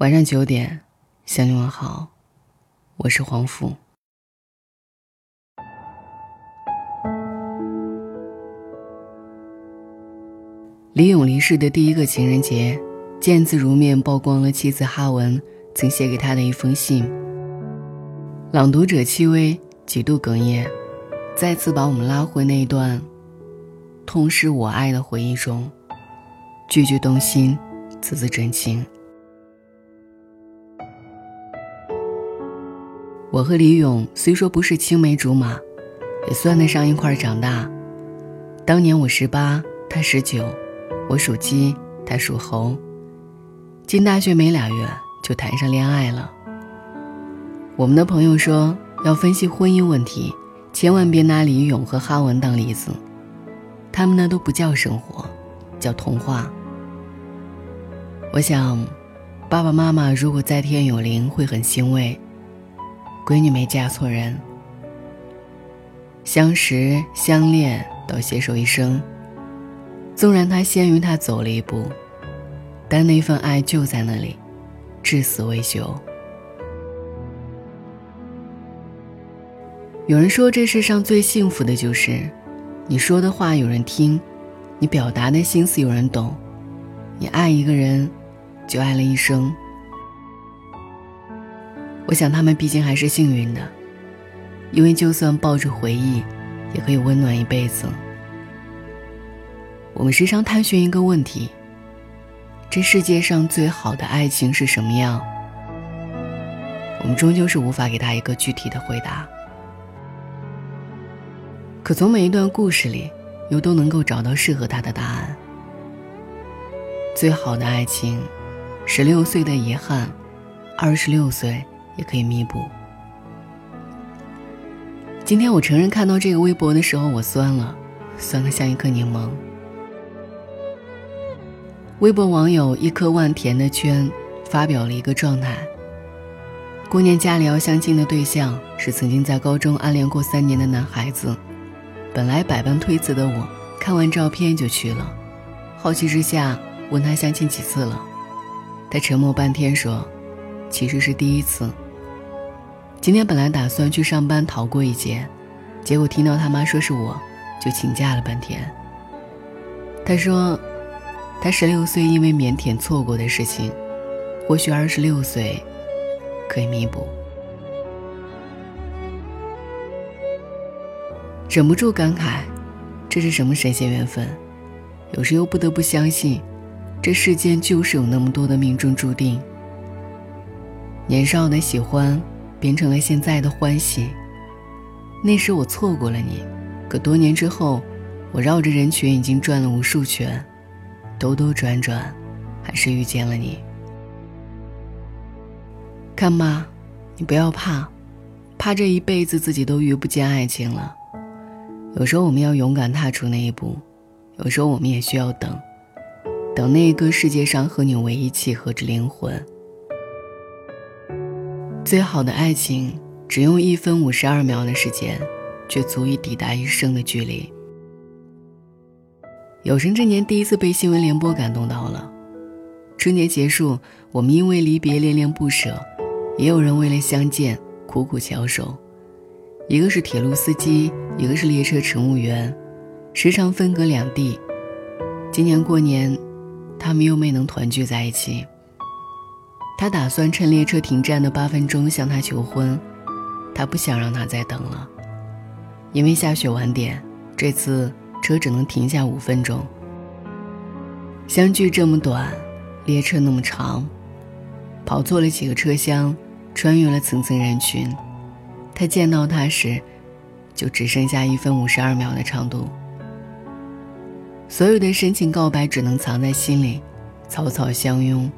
晚上九点，向你问好，我是黄甫。李咏离世的第一个情人节，见字如面曝光了妻子哈文曾写给他的一封信。朗读者戚薇几度哽咽，再次把我们拉回那一段痛失我爱的回忆中，句句动心，字字真情。我和李勇虽说不是青梅竹马，也算得上一块长大。当年我十八，他十九，我属鸡，他属猴。进大学没俩月就谈上恋爱了。我们的朋友说，要分析婚姻问题，千万别拿李勇和哈文当例子，他们那都不叫生活，叫童话。我想，爸爸妈妈如果在天有灵，会很欣慰。闺女没嫁错人，相识相恋到携手一生。纵然他先于他走了一步，但那份爱就在那里，至死未休。有人说，这世上最幸福的就是，你说的话有人听，你表达的心思有人懂，你爱一个人，就爱了一生。我想他们毕竟还是幸运的，因为就算抱着回忆，也可以温暖一辈子。我们时常探寻一个问题：这世界上最好的爱情是什么样？我们终究是无法给他一个具体的回答。可从每一段故事里，又都能够找到适合他的答案。最好的爱情，十六岁的遗憾，二十六岁。也可以弥补。今天我承认，看到这个微博的时候，我酸了，酸得像一颗柠檬。微博网友一颗万甜的圈发表了一个状态：过年家里要相亲的对象是曾经在高中暗恋过三年的男孩子。本来百般推辞的我，看完照片就去了。好奇之下问他相亲几次了，他沉默半天说：“其实是第一次。”今天本来打算去上班逃过一劫，结果听到他妈说是我，就请假了半天。他说，他十六岁因为腼腆错过的事情，或许二十六岁可以弥补。忍不住感慨，这是什么神仙缘分？有时又不得不相信，这世间就是有那么多的命中注定。年少的喜欢。变成了现在的欢喜。那时我错过了你，可多年之后，我绕着人群已经转了无数圈，兜兜转转，还是遇见了你。看吧，你不要怕，怕这一辈子自己都遇不见爱情了。有时候我们要勇敢踏出那一步，有时候我们也需要等，等那一个世界上和你唯一契合之灵魂。最好的爱情，只用一分五十二秒的时间，却足以抵达一生的距离。有生之年第一次被新闻联播感动到了。春节结束，我们因为离别恋恋不舍，也有人为了相见苦苦翘首。一个是铁路司机，一个是列车乘务员，时常分隔两地。今年过年，他们又没能团聚在一起。他打算趁列车停站的八分钟向她求婚，他不想让她再等了，因为下雪晚点，这次车只能停下五分钟。相距这么短，列车那么长，跑错了几个车厢，穿越了层层人群，他见到她时，就只剩下一分五十二秒的长度。所有的深情告白只能藏在心里，草草相拥。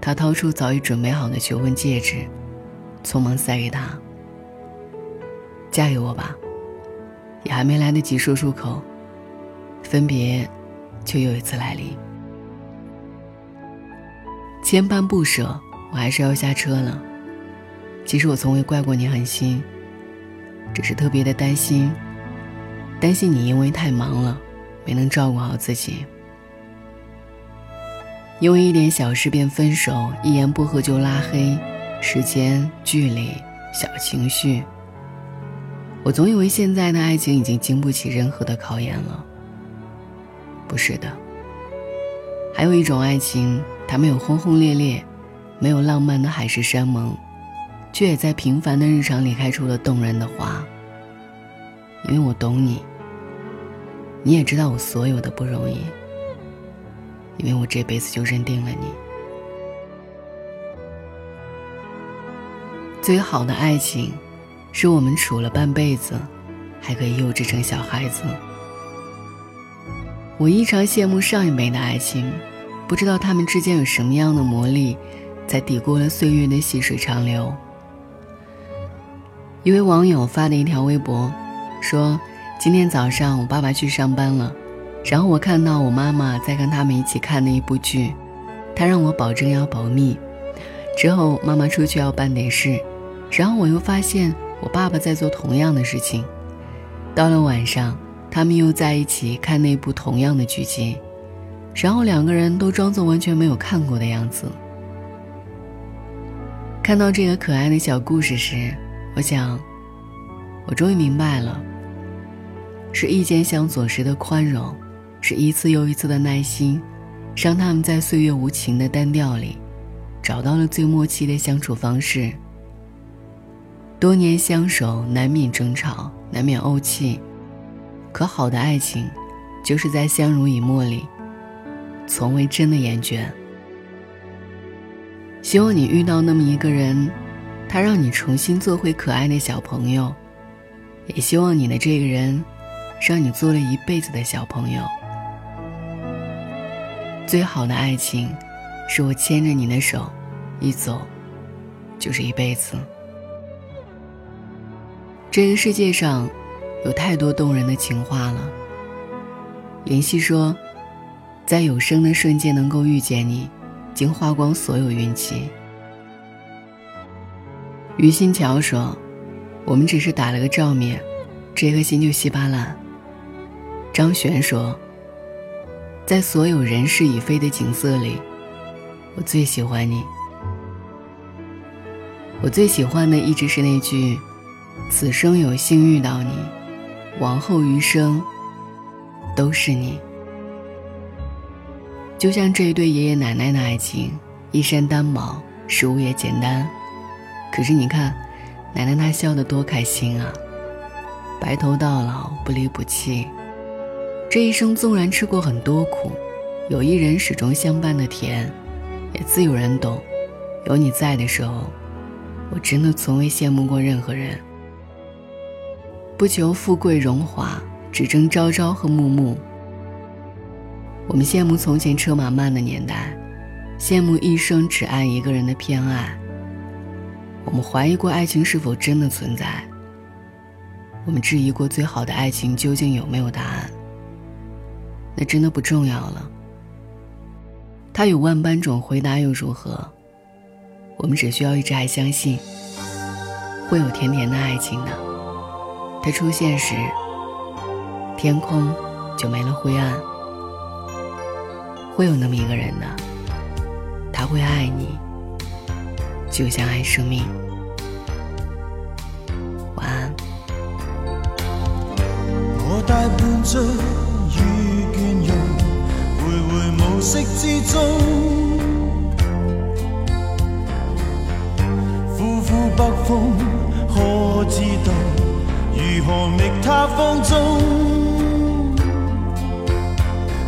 他掏出早已准备好的求婚戒指，匆忙塞给她。嫁给我吧，也还没来得及说出口，分别就又一次来临。千般不舍，我还是要下车了。其实我从未怪过你狠心，只是特别的担心，担心你因为太忙了，没能照顾好自己。因为一点小事便分手，一言不合就拉黑，时间、距离、小情绪。我总以为现在的爱情已经经不起任何的考验了。不是的，还有一种爱情，它没有轰轰烈烈，没有浪漫的海誓山盟，却也在平凡的日常里开出了动人的花。因为我懂你，你也知道我所有的不容易。因为我这辈子就认定了你。最好的爱情，是我们处了半辈子，还可以幼稚成小孩子。我异常羡慕上一辈的爱情，不知道他们之间有什么样的魔力，才抵过了岁月的细水长流。一位网友发的一条微博，说：“今天早上我爸爸去上班了。”然后我看到我妈妈在跟他们一起看的一部剧，她让我保证要保密。之后妈妈出去要办点事，然后我又发现我爸爸在做同样的事情。到了晚上，他们又在一起看那部同样的剧集，然后两个人都装作完全没有看过的样子。看到这个可爱的小故事时，我想，我终于明白了，是意见相左时的宽容。是一次又一次的耐心，让他们在岁月无情的单调里，找到了最默契的相处方式。多年相守，难免争吵，难免怄气，可好的爱情，就是在相濡以沫里，从未真的厌倦。希望你遇到那么一个人，他让你重新做回可爱的小朋友，也希望你的这个人，让你做了一辈子的小朋友。最好的爱情，是我牵着你的手，一走，就是一辈子。这个世界上，有太多动人的情话了。林夕说：“在有生的瞬间能够遇见你，竟花光所有运气。”于新桥说：“我们只是打了个照面，这颗心就稀巴烂。”张悬说。在所有人事已非的景色里，我最喜欢你。我最喜欢的一直是那句：“此生有幸遇到你，往后余生都是你。”就像这一对爷爷奶奶的爱情，衣衫单薄，食物也简单，可是你看，奶奶她笑得多开心啊！白头到老，不离不弃。这一生纵然吃过很多苦，有一人始终相伴的甜，也自有人懂。有你在的时候，我真的从未羡慕过任何人。不求富贵荣华，只争朝朝和暮暮。我们羡慕从前车马慢的年代，羡慕一生只爱一个人的偏爱。我们怀疑过爱情是否真的存在，我们质疑过最好的爱情究竟有没有答案。那真的不重要了。他有万般种回答又如何？我们只需要一直还相信，会有甜甜的爱情的。他出现时，天空就没了灰暗。会有那么一个人的，他会爱你，就像爱生命。晚安。我大半醉。暮色之中，呼呼北风，可知道如何觅他芳踪？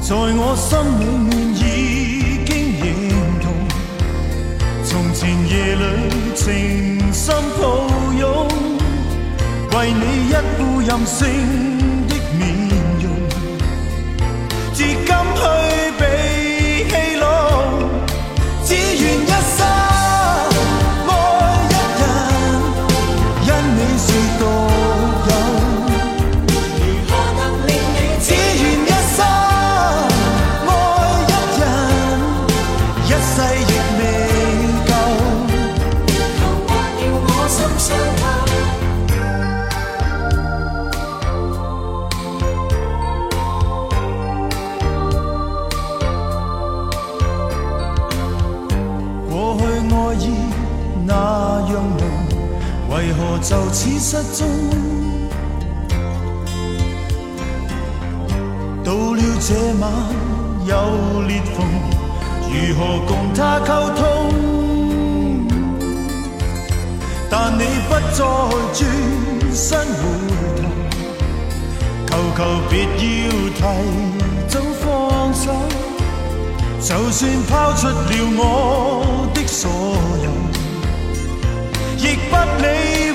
在我心里面已经认同，从前夜里情深抱拥，为你一副任性那样浓，为何就此失踪？到了这晚有裂缝，如何共他沟通？但你不再转身回头，求求别要提早放手。就算抛出了我的所有，亦不理